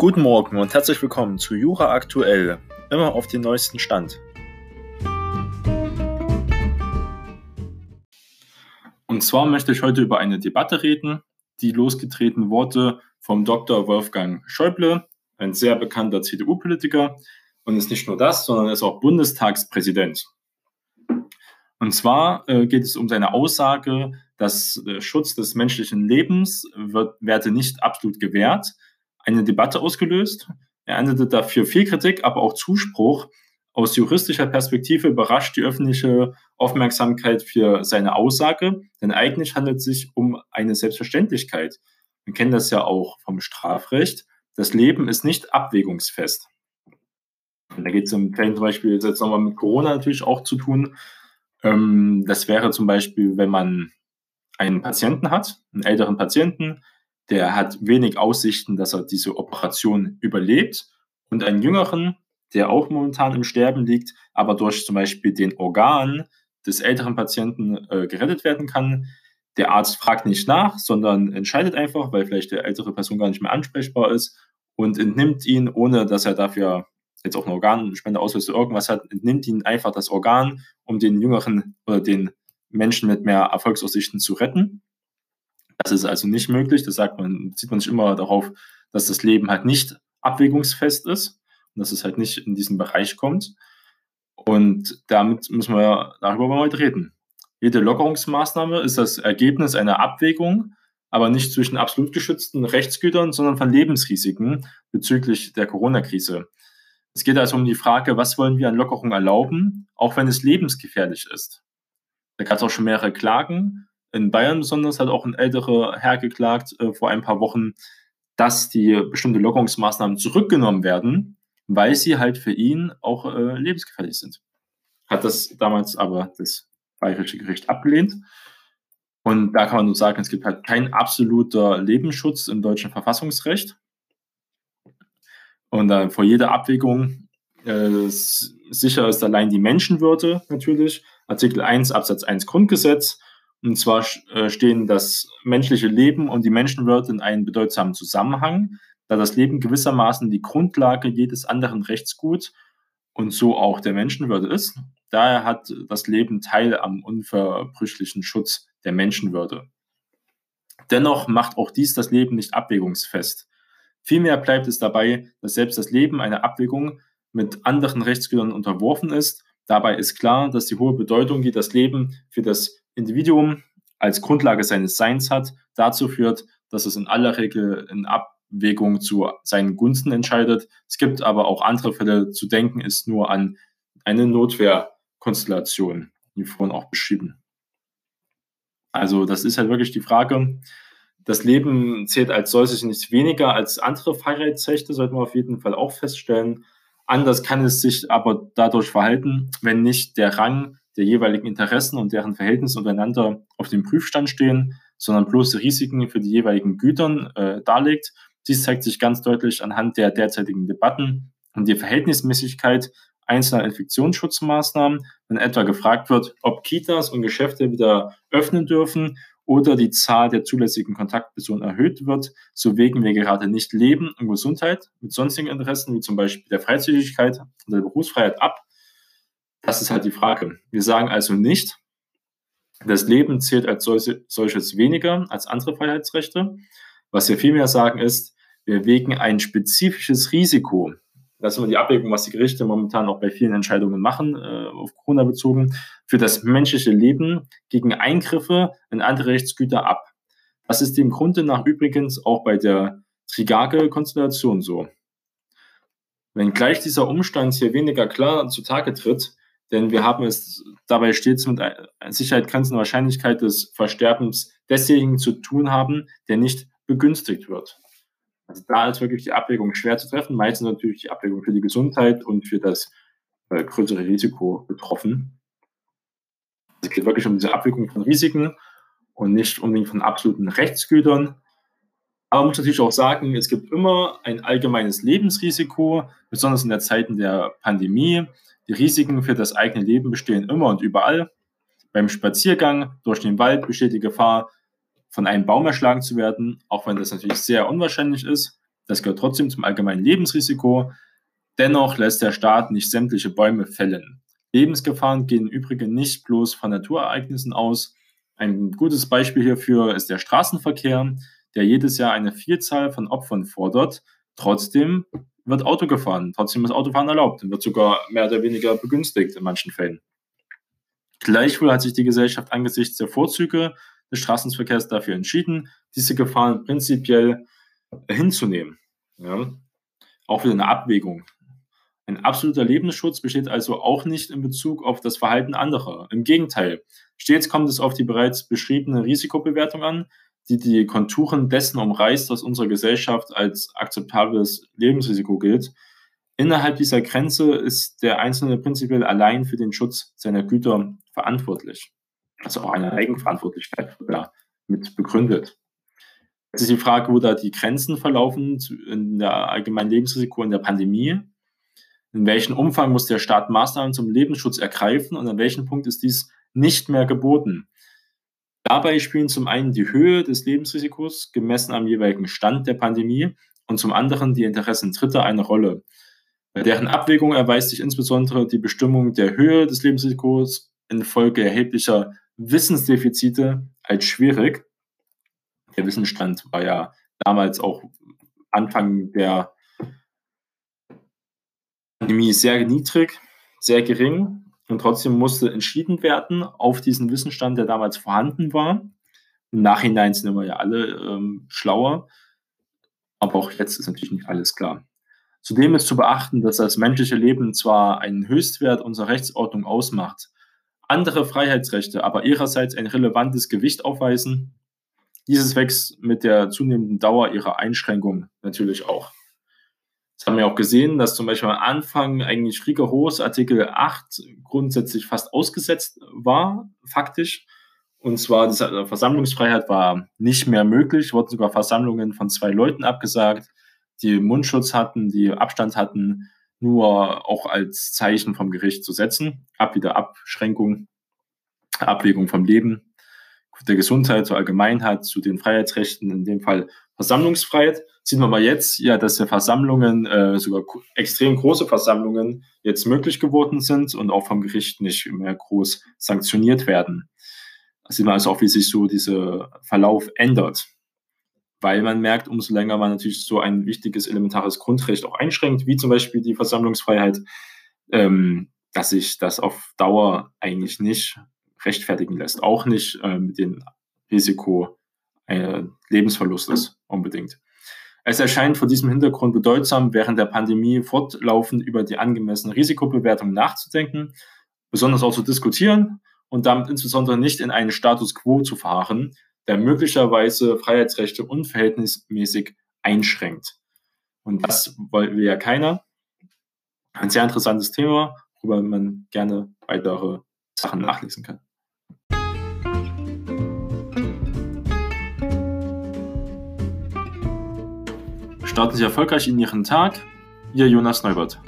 Guten Morgen und herzlich willkommen zu Jura Aktuell, immer auf den neuesten Stand. Und zwar möchte ich heute über eine Debatte reden, die losgetreten wurde vom Dr. Wolfgang Schäuble, ein sehr bekannter CDU-Politiker und ist nicht nur das, sondern ist auch Bundestagspräsident. Und zwar äh, geht es um seine Aussage, dass Schutz des menschlichen Lebens wird, werde nicht absolut gewährt, eine Debatte ausgelöst. Er erntete dafür viel Kritik, aber auch Zuspruch. Aus juristischer Perspektive überrascht die öffentliche Aufmerksamkeit für seine Aussage, denn eigentlich handelt es sich um eine Selbstverständlichkeit. Wir kennen das ja auch vom Strafrecht. Das Leben ist nicht abwägungsfest. Und da geht es im zum Beispiel jetzt nochmal mit Corona natürlich auch zu tun. Ähm, das wäre zum Beispiel, wenn man einen Patienten hat, einen älteren Patienten, der hat wenig Aussichten, dass er diese Operation überlebt und einen jüngeren, der auch momentan im Sterben liegt, aber durch zum Beispiel den Organ des älteren Patienten äh, gerettet werden kann. Der Arzt fragt nicht nach, sondern entscheidet einfach, weil vielleicht der ältere Person gar nicht mehr ansprechbar ist und entnimmt ihn, ohne dass er dafür jetzt auch eine Organspende auslöst oder irgendwas hat, entnimmt ihn einfach das Organ, um den jüngeren oder den Menschen mit mehr Erfolgsaussichten zu retten. Das ist also nicht möglich. Das sagt man, sieht man sich immer darauf, dass das Leben halt nicht abwägungsfest ist und dass es halt nicht in diesen Bereich kommt. Und damit müssen wir darüber mal reden. Jede Lockerungsmaßnahme ist das Ergebnis einer Abwägung, aber nicht zwischen absolut geschützten Rechtsgütern, sondern von Lebensrisiken bezüglich der Corona-Krise. Es geht also um die Frage, was wollen wir an Lockerung erlauben, auch wenn es lebensgefährlich ist. Da gab es auch schon mehrere Klagen. In Bayern besonders hat auch ein älterer Herr geklagt äh, vor ein paar Wochen, dass die bestimmte Lockerungsmaßnahmen zurückgenommen werden, weil sie halt für ihn auch äh, lebensgefährlich sind. Hat das damals aber das Bayerische Gericht abgelehnt. Und da kann man nur sagen, es gibt halt kein absoluter Lebensschutz im deutschen Verfassungsrecht. Und äh, vor jeder Abwägung äh, sicher ist allein die Menschenwürde natürlich. Artikel 1 Absatz 1 Grundgesetz. Und zwar äh, stehen das menschliche Leben und die Menschenwürde in einem bedeutsamen Zusammenhang, da das Leben gewissermaßen die Grundlage jedes anderen Rechtsgut und so auch der Menschenwürde ist. Daher hat das Leben Teil am unverbrüchlichen Schutz der Menschenwürde. Dennoch macht auch dies das Leben nicht abwägungsfest. Vielmehr bleibt es dabei, dass selbst das Leben einer Abwägung mit anderen Rechtsgütern unterworfen ist. Dabei ist klar, dass die hohe Bedeutung, die das Leben für das Individuum als Grundlage seines Seins hat, dazu führt, dass es in aller Regel in Abwägung zu seinen Gunsten entscheidet. Es gibt aber auch andere Fälle. Zu denken ist nur an eine Notwehrkonstellation, wie vorhin auch beschrieben. Also das ist halt wirklich die Frage, das Leben zählt als solches nicht weniger als andere Freiheitsrechte, sollte man auf jeden Fall auch feststellen. Anders kann es sich aber dadurch verhalten, wenn nicht der Rang der jeweiligen Interessen und deren Verhältnis untereinander auf dem Prüfstand stehen, sondern bloße Risiken für die jeweiligen Gütern äh, darlegt. Dies zeigt sich ganz deutlich anhand der derzeitigen Debatten und die Verhältnismäßigkeit einzelner Infektionsschutzmaßnahmen, wenn etwa gefragt wird, ob Kitas und Geschäfte wieder öffnen dürfen oder die Zahl der zulässigen Kontaktpersonen erhöht wird, so wägen wir gerade nicht Leben und Gesundheit mit sonstigen Interessen, wie zum Beispiel der Freizügigkeit und der Berufsfreiheit ab. Das ist halt die Frage. Wir sagen also nicht, das Leben zählt als solches weniger als andere Freiheitsrechte. Was wir vielmehr sagen ist, wir wägen ein spezifisches Risiko das ist immer die Abwägung, was die Gerichte momentan auch bei vielen Entscheidungen machen, äh, auf Corona bezogen, für das menschliche Leben gegen Eingriffe in andere Rechtsgüter ab. Das ist dem Grunde nach übrigens auch bei der Trigage-Konstellation so. Wenngleich dieser Umstand hier weniger klar zutage tritt, denn wir haben es dabei stets mit Sicherheit grenzender Wahrscheinlichkeit des Versterbens desjenigen zu tun haben, der nicht begünstigt wird. Also da ist wirklich die Abwägung schwer zu treffen. Meistens natürlich die Abwägung für die Gesundheit und für das äh, größere Risiko betroffen. Es geht wirklich um diese Abwägung von Risiken und nicht unbedingt von absoluten Rechtsgütern. Aber man muss natürlich auch sagen, es gibt immer ein allgemeines Lebensrisiko, besonders in der Zeiten der Pandemie. Die Risiken für das eigene Leben bestehen immer und überall. Beim Spaziergang durch den Wald besteht die Gefahr, von einem Baum erschlagen zu werden, auch wenn das natürlich sehr unwahrscheinlich ist. Das gehört trotzdem zum allgemeinen Lebensrisiko. Dennoch lässt der Staat nicht sämtliche Bäume fällen. Lebensgefahren gehen im Übrigen nicht bloß von Naturereignissen aus. Ein gutes Beispiel hierfür ist der Straßenverkehr, der jedes Jahr eine Vielzahl von Opfern fordert. Trotzdem wird Auto gefahren, trotzdem ist Autofahren erlaubt und wird sogar mehr oder weniger begünstigt in manchen Fällen. Gleichwohl hat sich die Gesellschaft angesichts der Vorzüge des Straßenverkehrs dafür entschieden, diese Gefahren prinzipiell hinzunehmen. Ja. Auch wieder eine Abwägung. Ein absoluter Lebensschutz besteht also auch nicht in Bezug auf das Verhalten anderer. Im Gegenteil, stets kommt es auf die bereits beschriebene Risikobewertung an, die die Konturen dessen umreißt, was unserer Gesellschaft als akzeptables Lebensrisiko gilt. Innerhalb dieser Grenze ist der Einzelne prinzipiell allein für den Schutz seiner Güter verantwortlich. Also auch eine Eigenverantwortlichkeit ja, mit begründet. Jetzt ist die Frage, wo da die Grenzen verlaufen in der allgemeinen Lebensrisiko in der Pandemie in welchem Umfang muss der Staat Maßnahmen zum Lebensschutz ergreifen und an welchem Punkt ist dies nicht mehr geboten. Dabei spielen zum einen die Höhe des Lebensrisikos gemessen am jeweiligen Stand der Pandemie und zum anderen die Interessen Dritter eine Rolle. Bei deren Abwägung erweist sich insbesondere die Bestimmung der Höhe des Lebensrisikos infolge erheblicher Wissensdefizite als schwierig. Der Wissensstand war ja damals auch Anfang der Pandemie sehr niedrig, sehr gering und trotzdem musste entschieden werden auf diesen Wissensstand, der damals vorhanden war. Im Nachhinein sind wir ja alle ähm, schlauer, aber auch jetzt ist natürlich nicht alles klar. Zudem ist zu beachten, dass das menschliche Leben zwar einen Höchstwert unserer Rechtsordnung ausmacht, andere Freiheitsrechte aber ihrerseits ein relevantes Gewicht aufweisen. Dieses wächst mit der zunehmenden Dauer ihrer Einschränkung natürlich auch. Das haben wir auch gesehen, dass zum Beispiel am Anfang eigentlich rigoros Artikel 8 grundsätzlich fast ausgesetzt war, faktisch. Und zwar die äh, Versammlungsfreiheit war nicht mehr möglich, wurden sogar Versammlungen von zwei Leuten abgesagt, die Mundschutz hatten, die Abstand hatten, nur auch als Zeichen vom Gericht zu setzen. Ab wieder Abschränkung, Abwägung vom Leben, der Gesundheit zur Allgemeinheit, zu den Freiheitsrechten, in dem Fall Versammlungsfreiheit sieht man mal jetzt ja, dass ja Versammlungen, äh, sogar extrem große Versammlungen jetzt möglich geworden sind und auch vom Gericht nicht mehr groß sanktioniert werden. Da sieht man also auch, wie sich so dieser Verlauf ändert. Weil man merkt, umso länger man natürlich so ein wichtiges elementares Grundrecht auch einschränkt, wie zum Beispiel die Versammlungsfreiheit, ähm, dass sich das auf Dauer eigentlich nicht rechtfertigen lässt. Auch nicht äh, mit dem Risiko äh, Lebensverlustes unbedingt. Es erscheint vor diesem Hintergrund bedeutsam, während der Pandemie fortlaufend über die angemessene Risikobewertung nachzudenken, besonders auch zu diskutieren und damit insbesondere nicht in einen Status quo zu fahren, der möglicherweise Freiheitsrechte unverhältnismäßig einschränkt. Und das wollen wir ja keiner. Ein sehr interessantes Thema, worüber man gerne weitere Sachen nachlesen kann. Starten Sie erfolgreich in Ihren Tag. Ihr Jonas Neubert.